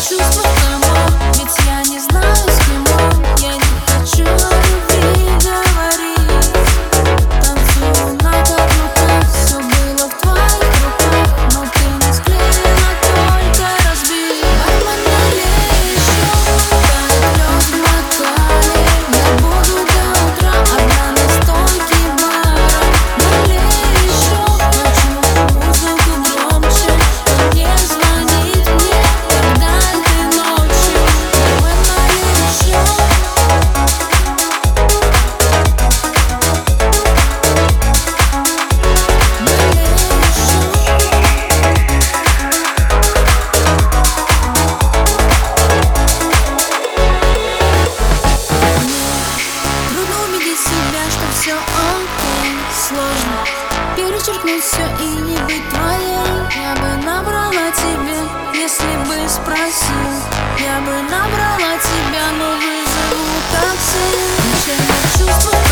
Choose to все очень сложно. Перечеркнуть все и не быть твоей. Я бы набрала тебя, если бы спросил. Я бы набрала тебя, но вызову такси. Ничего не чувствую